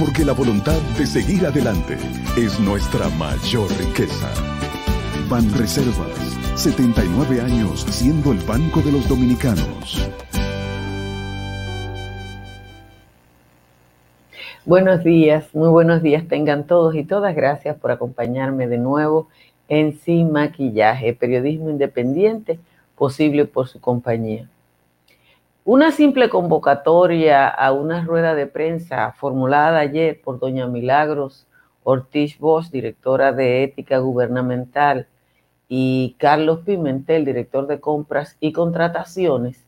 porque la voluntad de seguir adelante es nuestra mayor riqueza. Ban Reservas, 79 años siendo el Banco de los Dominicanos. Buenos días, muy buenos días tengan todos y todas. Gracias por acompañarme de nuevo en Sin Maquillaje, periodismo independiente posible por su compañía. Una simple convocatoria a una rueda de prensa formulada ayer por doña Milagros Ortiz Bosch, directora de Ética Gubernamental, y Carlos Pimentel, director de Compras y Contrataciones,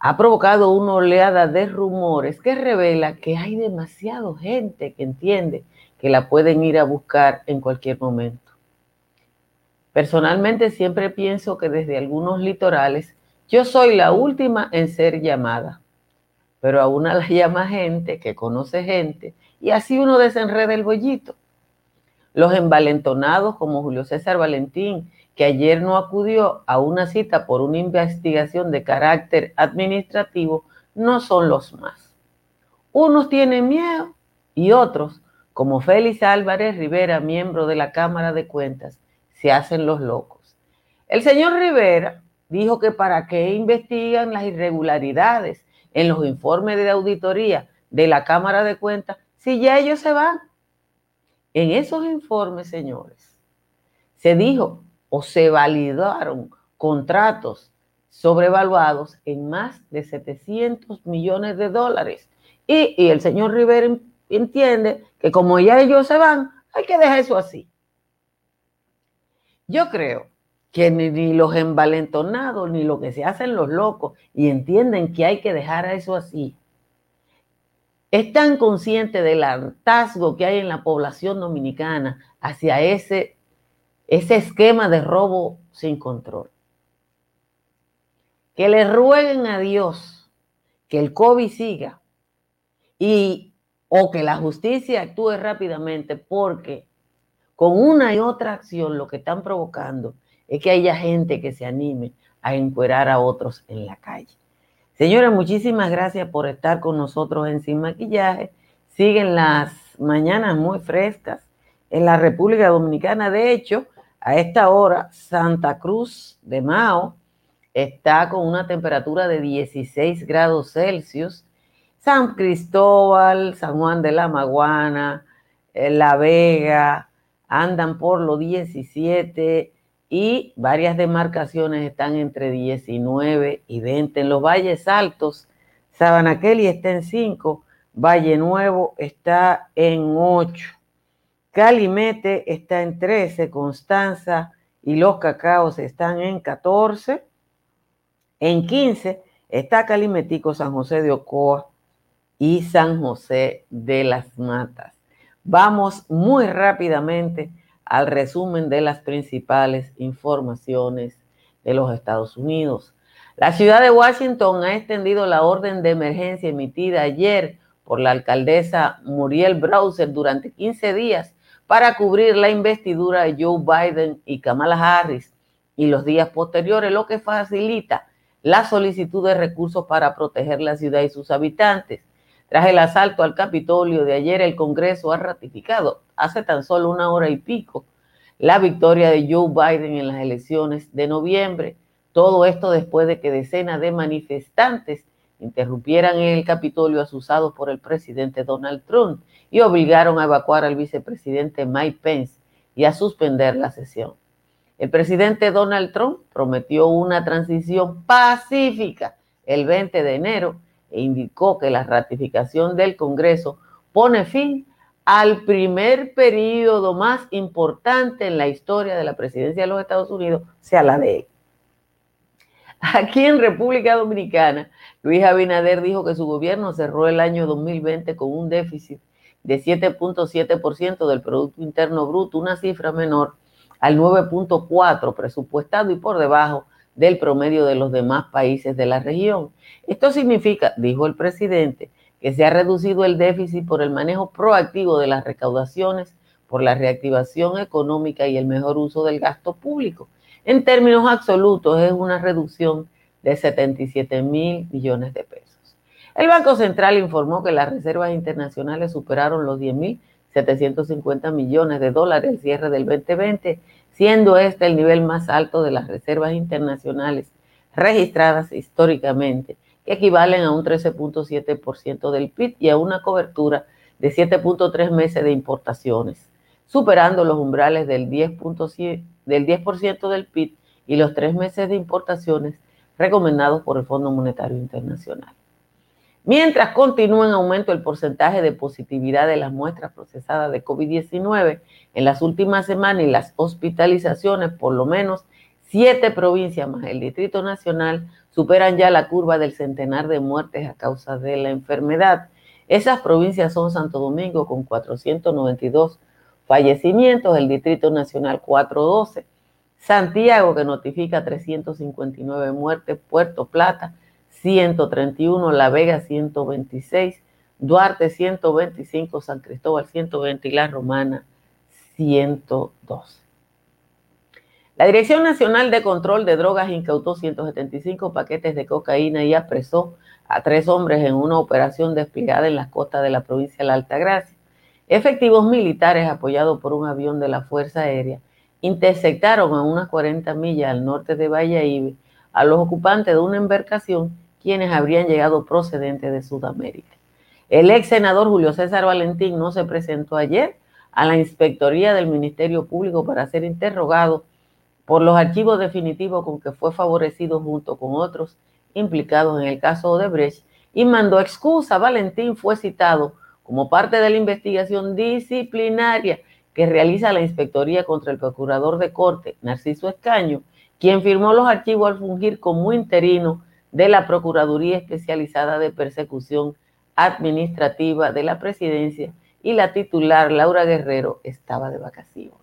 ha provocado una oleada de rumores que revela que hay demasiada gente que entiende que la pueden ir a buscar en cualquier momento. Personalmente siempre pienso que desde algunos litorales yo soy la última en ser llamada, pero a una la llama gente que conoce gente y así uno desenreda el bollito. Los envalentonados como Julio César Valentín, que ayer no acudió a una cita por una investigación de carácter administrativo, no son los más. Unos tienen miedo y otros, como Félix Álvarez Rivera, miembro de la Cámara de Cuentas, se hacen los locos. El señor Rivera dijo que para qué investigan las irregularidades en los informes de auditoría de la Cámara de Cuentas si ya ellos se van. En esos informes, señores, se dijo o se validaron contratos sobrevaluados en más de 700 millones de dólares. Y, y el señor Rivera entiende que como ya ellos se van, hay que dejar eso así. Yo creo que ni, los envalentonados, ni lo que se hacen los locos, y entienden que hay que dejar eso así, están conscientes del hartazgo que hay en la población dominicana hacia ese, ese esquema de robo sin control. Que le rueguen a Dios que el COVID siga y o que la justicia actúe rápidamente porque con una y otra acción lo que están provocando es que haya gente que se anime a encuerar a otros en la calle. Señora, muchísimas gracias por estar con nosotros en Sin Maquillaje. Siguen las mañanas muy frescas en la República Dominicana. De hecho, a esta hora, Santa Cruz de Mao está con una temperatura de 16 grados Celsius. San Cristóbal, San Juan de la Maguana, eh, La Vega, andan por los 17, y varias demarcaciones están entre 19 y 20. En los valles altos, Sabanaqueli está en 5, Valle Nuevo está en 8, Calimete está en 13, Constanza y Los Cacaos están en 14, en 15 está Calimetico, San José de Ocoa y San José de las Matas. Vamos muy rápidamente al resumen de las principales informaciones de los Estados Unidos. La ciudad de Washington ha extendido la orden de emergencia emitida ayer por la alcaldesa Muriel Browser durante 15 días para cubrir la investidura de Joe Biden y Kamala Harris y los días posteriores, lo que facilita la solicitud de recursos para proteger la ciudad y sus habitantes. Tras el asalto al Capitolio de ayer, el Congreso ha ratificado hace tan solo una hora y pico la victoria de Joe Biden en las elecciones de noviembre. Todo esto después de que decenas de manifestantes interrumpieran el Capitolio asusados por el presidente Donald Trump y obligaron a evacuar al vicepresidente Mike Pence y a suspender la sesión. El presidente Donald Trump prometió una transición pacífica el 20 de enero e indicó que la ratificación del Congreso pone fin al primer periodo más importante en la historia de la presidencia de los Estados Unidos, sea la de él. Aquí en República Dominicana, Luis Abinader dijo que su gobierno cerró el año 2020 con un déficit de 7.7% del Producto Interno Bruto, una cifra menor al 9.4 presupuestado y por debajo del promedio de los demás países de la región. Esto significa, dijo el presidente, que se ha reducido el déficit por el manejo proactivo de las recaudaciones, por la reactivación económica y el mejor uso del gasto público. En términos absolutos es una reducción de 77 mil millones de pesos. El Banco Central informó que las reservas internacionales superaron los 10.750 millones de dólares al cierre del 2020, siendo este el nivel más alto de las reservas internacionales registradas históricamente, que equivalen a un 13.7% del PIB y a una cobertura de 7.3 meses de importaciones, superando los umbrales del 10%, del 10 del PIB y los tres meses de importaciones recomendados por el Fondo Monetario Internacional. Mientras continúa en aumento el porcentaje de positividad de las muestras procesadas de COVID-19 en las últimas semanas y las hospitalizaciones, por lo menos siete provincias más el Distrito Nacional superan ya la curva del centenar de muertes a causa de la enfermedad. Esas provincias son Santo Domingo con 492 fallecimientos, el Distrito Nacional 412, Santiago que notifica 359 muertes, Puerto Plata 131, La Vega 126, Duarte 125, San Cristóbal 120 y La Romana 112. La Dirección Nacional de Control de Drogas incautó 175 paquetes de cocaína y apresó a tres hombres en una operación desplegada en las costas de la provincia de la Altagracia. Efectivos militares apoyados por un avión de la Fuerza Aérea interceptaron a unas 40 millas al norte de Valladolid a los ocupantes de una embarcación quienes habrían llegado procedentes de Sudamérica. El ex senador Julio César Valentín no se presentó ayer a la inspectoría del Ministerio Público para ser interrogado por los archivos definitivos con que fue favorecido junto con otros implicados en el caso de Brecht y mandó excusa. Valentín fue citado como parte de la investigación disciplinaria que realiza la inspectoría contra el procurador de corte, Narciso Escaño, quien firmó los archivos al fungir como interino de la Procuraduría Especializada de Persecución Administrativa de la Presidencia y la titular Laura Guerrero estaba de vacaciones.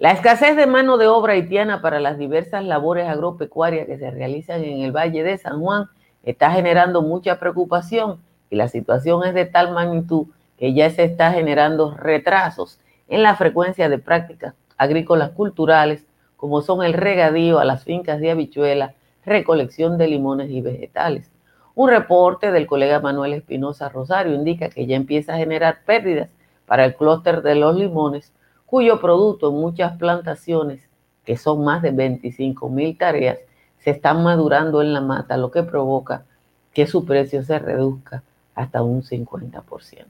La escasez de mano de obra haitiana para las diversas labores agropecuarias que se realizan en el Valle de San Juan está generando mucha preocupación y la situación es de tal magnitud que ya se está generando retrasos en la frecuencia de prácticas agrícolas culturales como son el regadío a las fincas de habichuela, recolección de limones y vegetales. Un reporte del colega Manuel Espinosa Rosario indica que ya empieza a generar pérdidas para el clúster de los limones, cuyo producto en muchas plantaciones, que son más de 25 mil tareas, se están madurando en la mata, lo que provoca que su precio se reduzca hasta un 50%.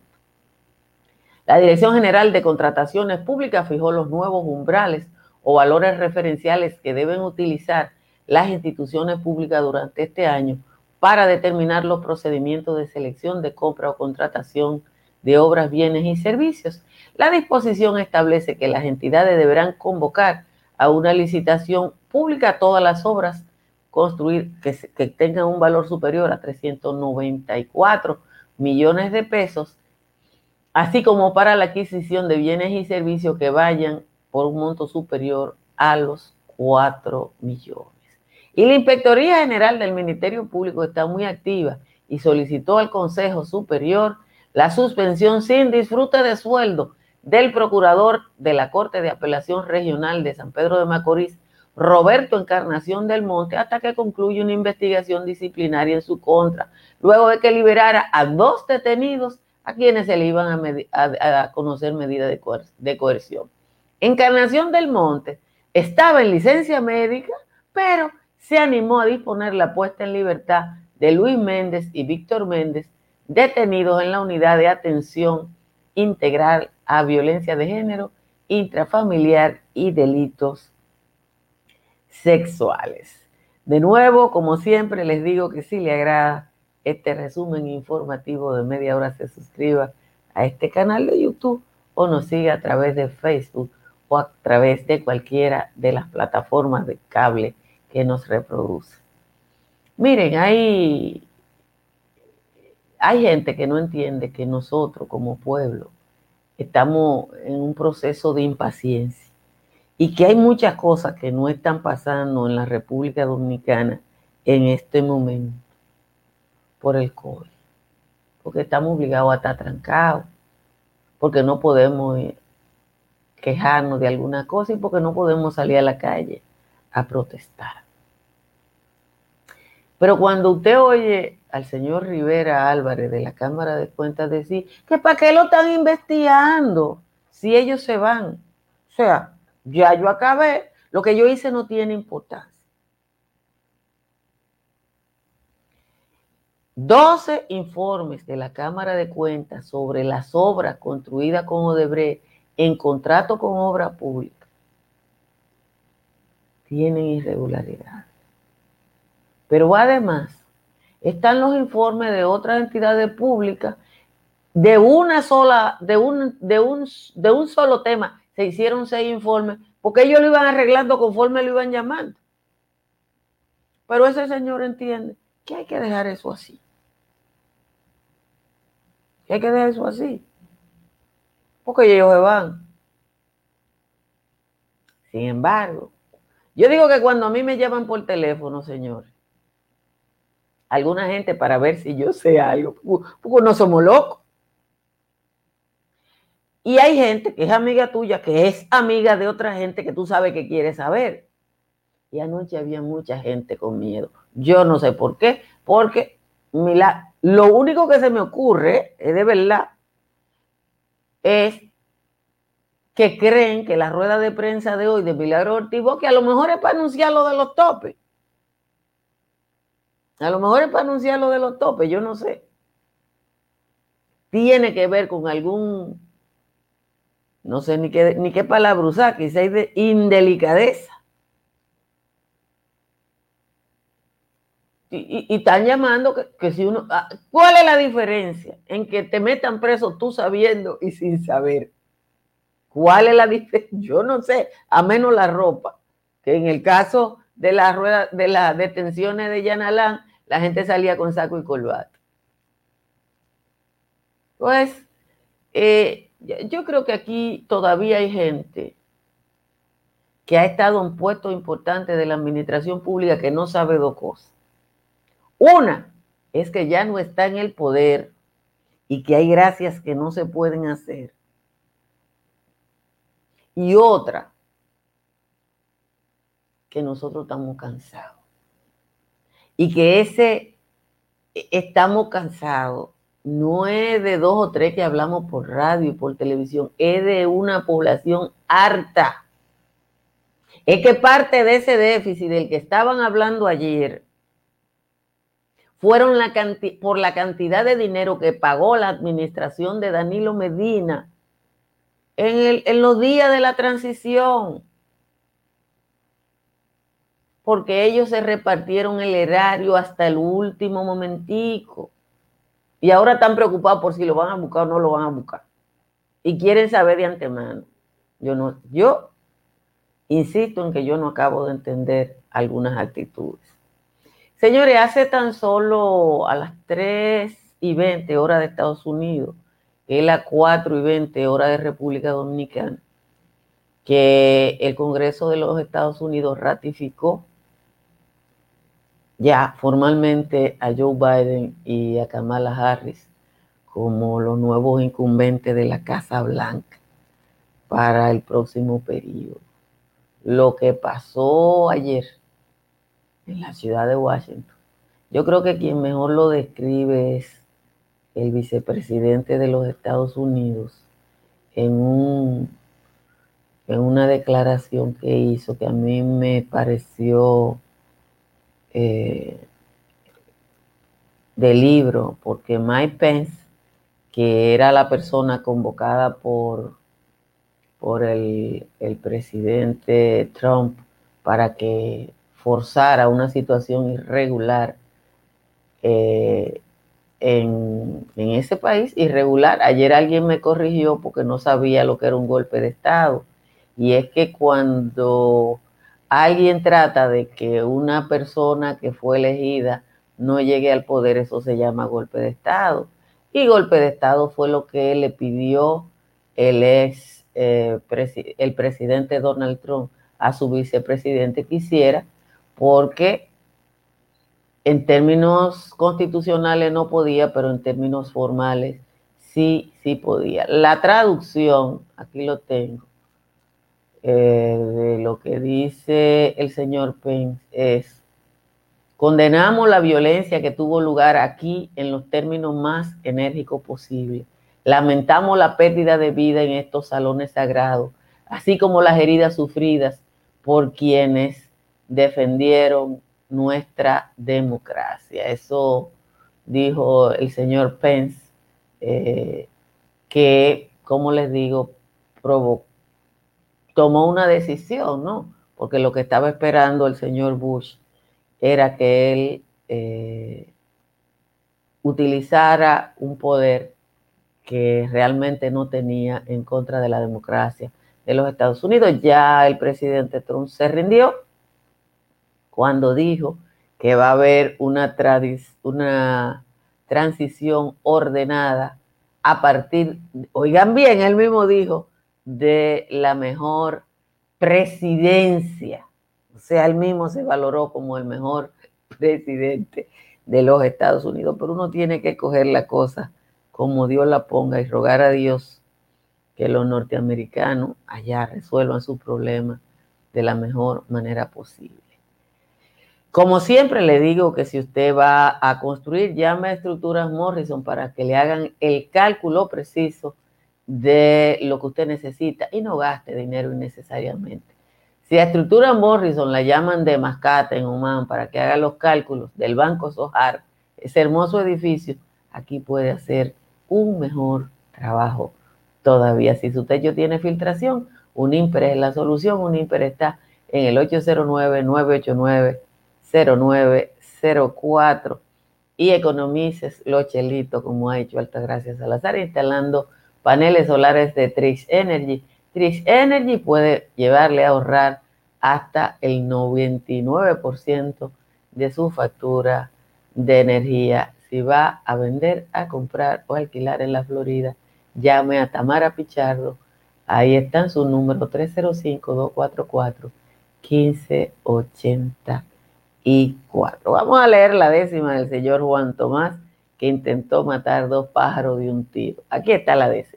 La Dirección General de Contrataciones Públicas fijó los nuevos umbrales o valores referenciales que deben utilizar las instituciones públicas durante este año para determinar los procedimientos de selección de compra o contratación de obras, bienes y servicios. La disposición establece que las entidades deberán convocar a una licitación pública todas las obras construir que, que tengan un valor superior a 394 millones de pesos, así como para la adquisición de bienes y servicios que vayan por un monto superior a los 4 millones. Y la Inspectoría General del Ministerio Público está muy activa y solicitó al Consejo Superior la suspensión sin disfrute de sueldo del procurador de la Corte de Apelación Regional de San Pedro de Macorís, Roberto Encarnación del Monte, hasta que concluya una investigación disciplinaria en su contra, luego de que liberara a dos detenidos a quienes se le iban a, conocer medidas de, de coerción. Encarnación del Monte estaba en licencia médica, pero se animó a disponer la puesta en libertad de Luis Méndez y Víctor Méndez, detenidos en la unidad de atención integral a violencia de género, intrafamiliar y delitos sexuales. De nuevo, como siempre, les digo que si le agrada este resumen informativo de media hora se suscriba a este canal de YouTube o nos siga a través de Facebook o a través de cualquiera de las plataformas de cable que nos reproduce. Miren, hay, hay gente que no entiende que nosotros como pueblo estamos en un proceso de impaciencia y que hay muchas cosas que no están pasando en la República Dominicana en este momento por el COVID, porque estamos obligados a estar trancados, porque no podemos eh, quejarnos de alguna cosa y porque no podemos salir a la calle a protestar. Pero cuando usted oye al señor Rivera Álvarez de la Cámara de Cuentas decir que para qué lo están investigando si ellos se van. O sea, ya yo acabé, lo que yo hice no tiene importancia. 12 informes de la Cámara de Cuentas sobre las obras construidas con Odebrecht en contrato con obra pública tienen irregularidades. Pero además están los informes de otras entidades públicas de una sola, de un, de un, de un solo tema. Se hicieron seis informes porque ellos lo iban arreglando conforme lo iban llamando. Pero ese señor entiende que hay que dejar eso así. Que hay que dejar eso así. Porque ellos se van. Sin embargo, yo digo que cuando a mí me llaman por teléfono, señores, alguna gente para ver si yo sé algo, porque no somos locos. Y hay gente que es amiga tuya, que es amiga de otra gente que tú sabes que quiere saber. Y anoche había mucha gente con miedo. Yo no sé por qué, porque lo único que se me ocurre, es de verdad, es que creen que la rueda de prensa de hoy de Milagro Ortiz, que a lo mejor es para anunciar lo de los topes. A lo mejor es para anunciar lo de los topes, yo no sé. Tiene que ver con algún, no sé ni qué, ni qué palabra usar, quizás de indelicadeza. Y, están llamando que, si uno... Ah, ¿Cuál es la diferencia en que te metan preso tú sabiendo y sin saber? ¿Cuál es la diferencia? Yo no sé, a menos la ropa, que en el caso de la rueda, de las detenciones de Yanalán, la gente salía con saco y corbata. Pues eh, yo creo que aquí todavía hay gente que ha estado en puestos importantes de la administración pública que no sabe dos cosas. Una es que ya no está en el poder y que hay gracias que no se pueden hacer. Y otra, que nosotros estamos cansados y que ese e, estamos cansados no es de dos o tres que hablamos por radio y por televisión, es de una población harta. Es que parte de ese déficit del que estaban hablando ayer fueron la por la cantidad de dinero que pagó la administración de Danilo Medina en, en los días de la transición porque ellos se repartieron el erario hasta el último momentico. Y ahora están preocupados por si lo van a buscar o no lo van a buscar. Y quieren saber de antemano. Yo no, yo insisto en que yo no acabo de entender algunas actitudes. Señores, hace tan solo a las 3 y 20 horas de Estados Unidos, que es las 4 y 20 horas de República Dominicana, que el Congreso de los Estados Unidos ratificó ya formalmente a Joe Biden y a Kamala Harris como los nuevos incumbentes de la Casa Blanca para el próximo periodo. Lo que pasó ayer en la ciudad de Washington, yo creo que quien mejor lo describe es el vicepresidente de los Estados Unidos en, un, en una declaración que hizo que a mí me pareció eh, de libro, porque Mike Pence, que era la persona convocada por, por el, presidente Trump para que forzara una situación irregular, eh, en, en, ese país irregular. Ayer alguien me corrigió porque no sabía lo que era un golpe de Estado. Y es que cuando alguien trata de que una persona que fue elegida no llegue al poder, eso se llama golpe de Estado. Y golpe de Estado fue lo que le pidió el ex eh, el presidente Donald Trump a su vicepresidente que hiciera, porque en términos constitucionales no podía, pero en términos formales sí, sí podía. La traducción, aquí lo tengo, eh, de lo que dice el señor Pence es, condenamos la violencia que tuvo lugar aquí en los términos más enérgicos posibles. Lamentamos la pérdida de vida en estos salones sagrados, así como las heridas sufridas por quienes defendieron nuestra democracia. Eso dijo el señor Pence, eh, que, como les digo, provocó tomó una decisión, ¿no? Porque lo que estaba esperando el señor Bush era que él eh, utilizara un poder que realmente no tenía en contra de la democracia de los Estados Unidos. Ya el presidente Trump se rindió cuando dijo que va a haber una, una transición ordenada a partir, oigan bien, él mismo dijo, de la mejor presidencia. O sea, él mismo se valoró como el mejor presidente de los Estados Unidos, pero uno tiene que coger la cosa como Dios la ponga y rogar a Dios que los norteamericanos allá resuelvan su problema de la mejor manera posible. Como siempre le digo que si usted va a construir, llame a Estructuras Morrison para que le hagan el cálculo preciso de lo que usted necesita y no gaste dinero innecesariamente. Si a estructura Morrison la llaman de mascata en Oman para que haga los cálculos del Banco Sojar, ese hermoso edificio, aquí puede hacer un mejor trabajo todavía. Si su techo tiene filtración, un es la solución. Un está en el 809-989-0904 y economices los chelitos como ha hecho Altagracia Salazar instalando paneles solares de Trix Energy. Trix Energy puede llevarle a ahorrar hasta el 99% de su factura de energía. Si va a vender, a comprar o alquilar en la Florida, llame a Tamara Pichardo. Ahí están su número 305-244-1584. Vamos a leer la décima del señor Juan Tomás, que intentó matar dos pájaros de un tiro. Aquí está la décima.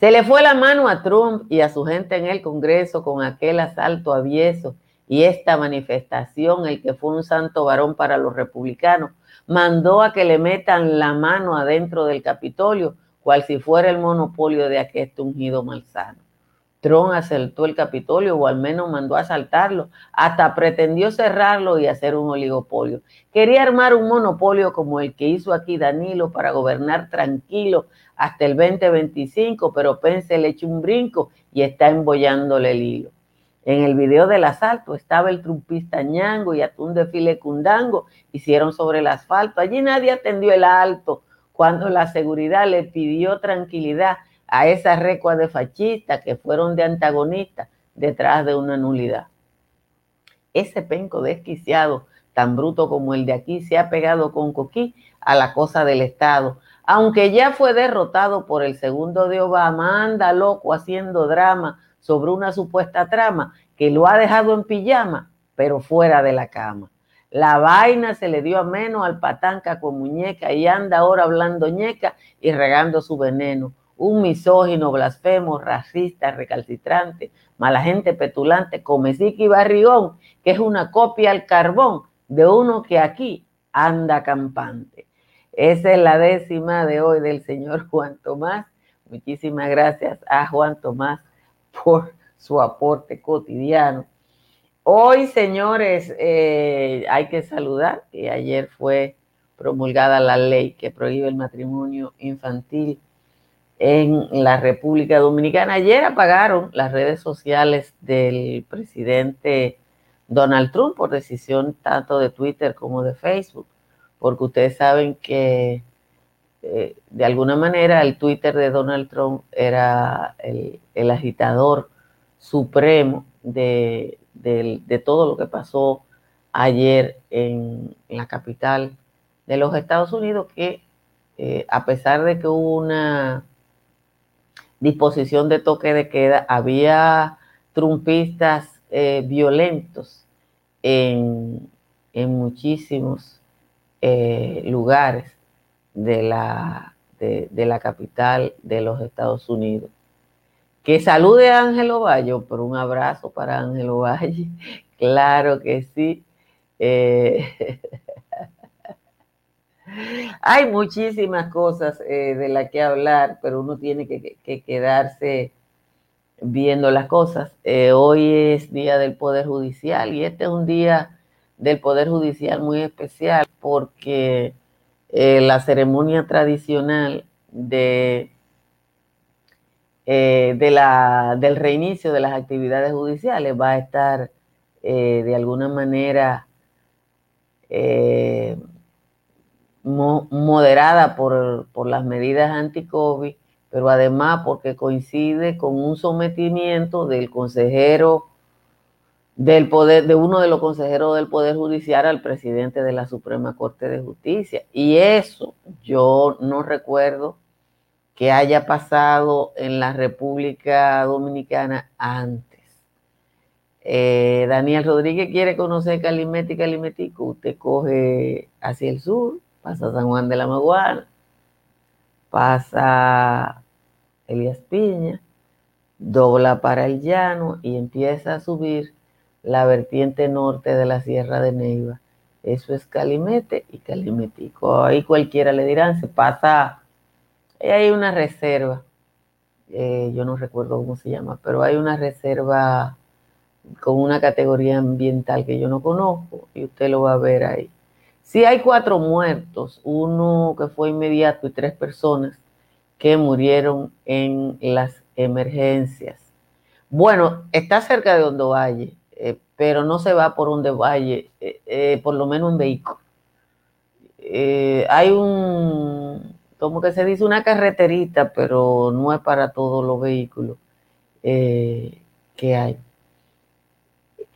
Se le fue la mano a Trump y a su gente en el Congreso con aquel asalto avieso y esta manifestación, el que fue un santo varón para los republicanos, mandó a que le metan la mano adentro del Capitolio, cual si fuera el monopolio de aquel ungido malsano. Trump asaltó el Capitolio o al menos mandó a asaltarlo, hasta pretendió cerrarlo y hacer un oligopolio. Quería armar un monopolio como el que hizo aquí Danilo para gobernar tranquilo hasta el 2025, pero Pence le echó un brinco y está embollándole el hilo. En el video del asalto estaba el trumpista ñango y atún de file cundango, hicieron sobre el asfalto. Allí nadie atendió el alto cuando la seguridad le pidió tranquilidad a esas recuas de fascistas que fueron de antagonistas detrás de una nulidad. Ese penco desquiciado, tan bruto como el de aquí, se ha pegado con coquí a la cosa del Estado, aunque ya fue derrotado por el segundo de Obama, anda loco haciendo drama sobre una supuesta trama que lo ha dejado en pijama, pero fuera de la cama. La vaina se le dio a menos al patanca con muñeca y anda ahora hablando ñeca y regando su veneno. Un misógino, blasfemo, racista, recalcitrante, mala gente petulante, comecique y barrigón, que es una copia al carbón de uno que aquí anda campante. Esa es la décima de hoy del señor Juan Tomás. Muchísimas gracias a Juan Tomás por su aporte cotidiano. Hoy, señores, eh, hay que saludar que ayer fue promulgada la ley que prohíbe el matrimonio infantil en la República Dominicana. Ayer apagaron las redes sociales del presidente Donald Trump por decisión tanto de Twitter como de Facebook porque ustedes saben que eh, de alguna manera el Twitter de Donald Trump era el, agitador supremo de, todo lo que pasó ayer en, la capital de los Estados Unidos, que eh, a pesar de que hubo una disposición de toque de queda, había trumpistas eh, violentos en, muchísimos lugares de la, de, la capital de los Estados Unidos. Que salude a Ángelo Valle, pero un abrazo para Ángelo Valle. Claro que sí. Eh, hay muchísimas cosas eh, de las que hablar, pero uno tiene que, quedarse viendo las cosas. Eh, hoy es Día del Poder Judicial y este es un día del Poder Judicial muy especial porque eh, la ceremonia tradicional de, de la, del reinicio de las actividades judiciales va a estar de alguna manera moderada por, por las medidas anti-COVID, pero además porque coincide con un sometimiento del consejero del poder, de uno de los consejeros del Poder Judicial al presidente de la Suprema Corte de Justicia. Y eso yo no recuerdo que haya pasado en la República Dominicana antes. Eh, Daniel Rodríguez quiere conocer Calimete y Calimetico. Usted coge hacia el sur, pasa San Juan de la Maguana, pasa Elías Piña, dobla para el llano y empieza a subir la vertiente norte de la Sierra de Neiva. Eso es Calimete y Calimetico. Ahí cualquiera le dirán, se pasa, hay una reserva, eh, yo no recuerdo cómo se llama, pero hay una reserva con una categoría ambiental que yo no conozco y usted lo va a ver ahí. Sí hay cuatro muertos, uno que fue inmediato y tres personas que murieron en las emergencias. Bueno, está cerca de Hondo Valle, eh, pero no se va por donde vaya, eh, eh, por lo menos un vehículo. hay un, como que se dice, una carreterita, pero no es para todos los vehículos que hay.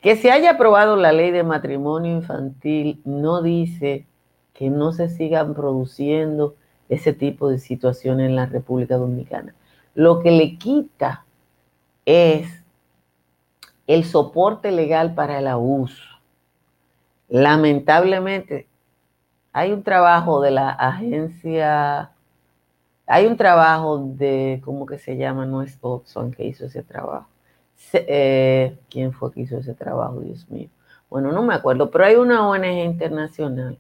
Que se haya aprobado la ley de matrimonio infantil no dice que no se sigan produciendo ese tipo de situaciones en la República Dominicana. Lo que le quita es el soporte legal para el abuso. Lamentablemente, hay un trabajo de la agencia, hay un trabajo de, ¿cómo que se llama? No es Oxfam que hizo ese trabajo. Eh, ¿Quién fue que hizo ese trabajo, Dios mío? Bueno, no me acuerdo, pero hay una ONG internacional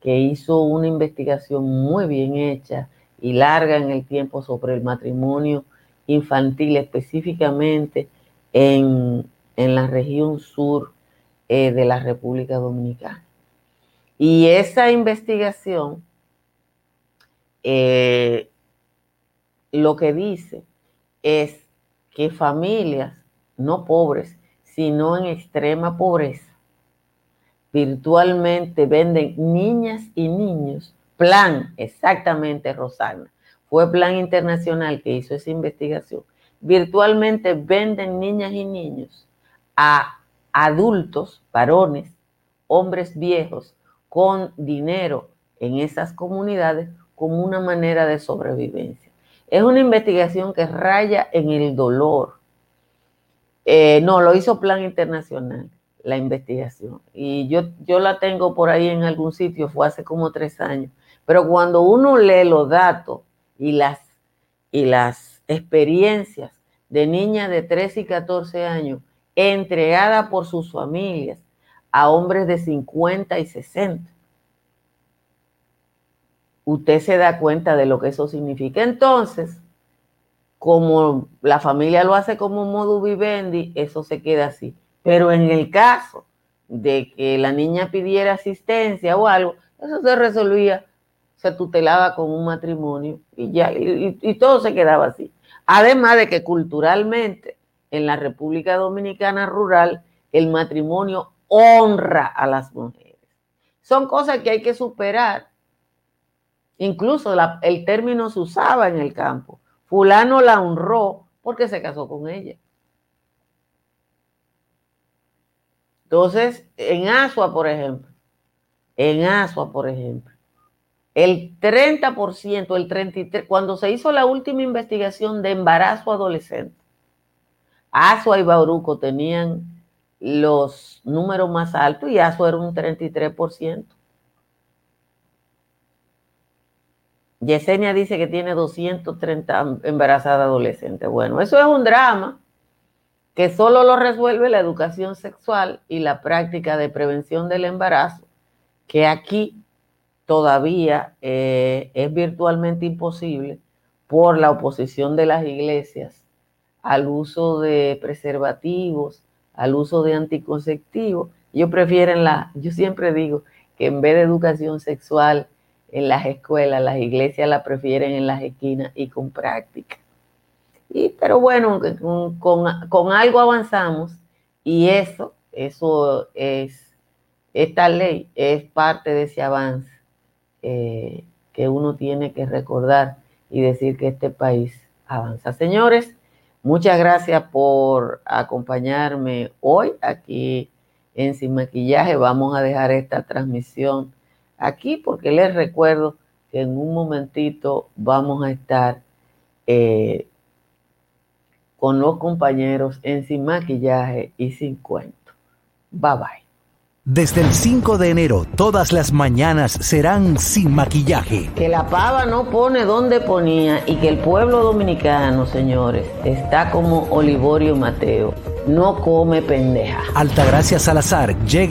que hizo una investigación muy bien hecha y larga en el tiempo sobre el matrimonio infantil específicamente en, la región sur eh, de la República Dominicana. Y esa investigación eh, lo que dice es que familias no pobres, sino en extrema pobreza, virtualmente venden niñas y niños. Plan, exactamente, Rosana. Fue Plan Internacional que hizo esa investigación virtualmente venden niñas y niños a adultos, varones, hombres viejos, con dinero en esas comunidades como una manera de sobrevivencia. Es una investigación que raya en el dolor. Eh, no, lo hizo Plan Internacional, la investigación. Y yo, yo la tengo por ahí en algún sitio, fue hace como tres años. Pero cuando uno lee los datos y las, y las experiencias de niñas de 13 y 14 años entregada por sus familias a hombres de 50 y 60. Usted se da cuenta de lo que eso significa. Entonces, como la familia lo hace como modo vivendi, eso se queda así. Pero en el caso de que la niña pidiera asistencia o algo, eso se resolvía, se tutelaba con un matrimonio y ya, y todo se quedaba así. Además de que culturalmente en la República Dominicana rural el matrimonio honra a las mujeres. Son cosas que hay que superar. Incluso el término se usaba en el campo. Fulano la honró porque se casó con ella. Entonces, en Asua, por ejemplo, en Asua, por ejemplo, el 30%, el 33%, cuando se hizo la última investigación de embarazo adolescente, Asua y Bauruco tenían los números más altos y Asua era un 33%. Yesenia dice que tiene 230 embarazadas adolescentes. Bueno, eso es un drama que solo lo resuelve la educación sexual y la práctica de prevención del embarazo, que aquí todavía eh, es virtualmente imposible por la oposición de las iglesias al uso de preservativos, al uso de anticonceptivos. Yo prefieren la, yo siempre digo que en vez de educación sexual en las escuelas, las iglesias la prefieren en las esquinas y con práctica. Y, pero bueno, con, algo avanzamos y eso, eso es, esta ley es parte de ese avance eh, que uno tiene que recordar y decir que este país avanza. Señores, muchas gracias por acompañarme hoy aquí en Sin Maquillaje. Vamos a dejar esta transmisión aquí porque les recuerdo que en un momentito vamos a estar eh, con los compañeros en Sin Maquillaje y Sin Cuento. Bye bye. Desde el 5 de enero, todas las mañanas serán sin maquillaje. Que la pava no pone donde ponía y que el pueblo dominicano, señores, está como Olivorio Mateo. No come pendeja. Altagracia Salazar llega.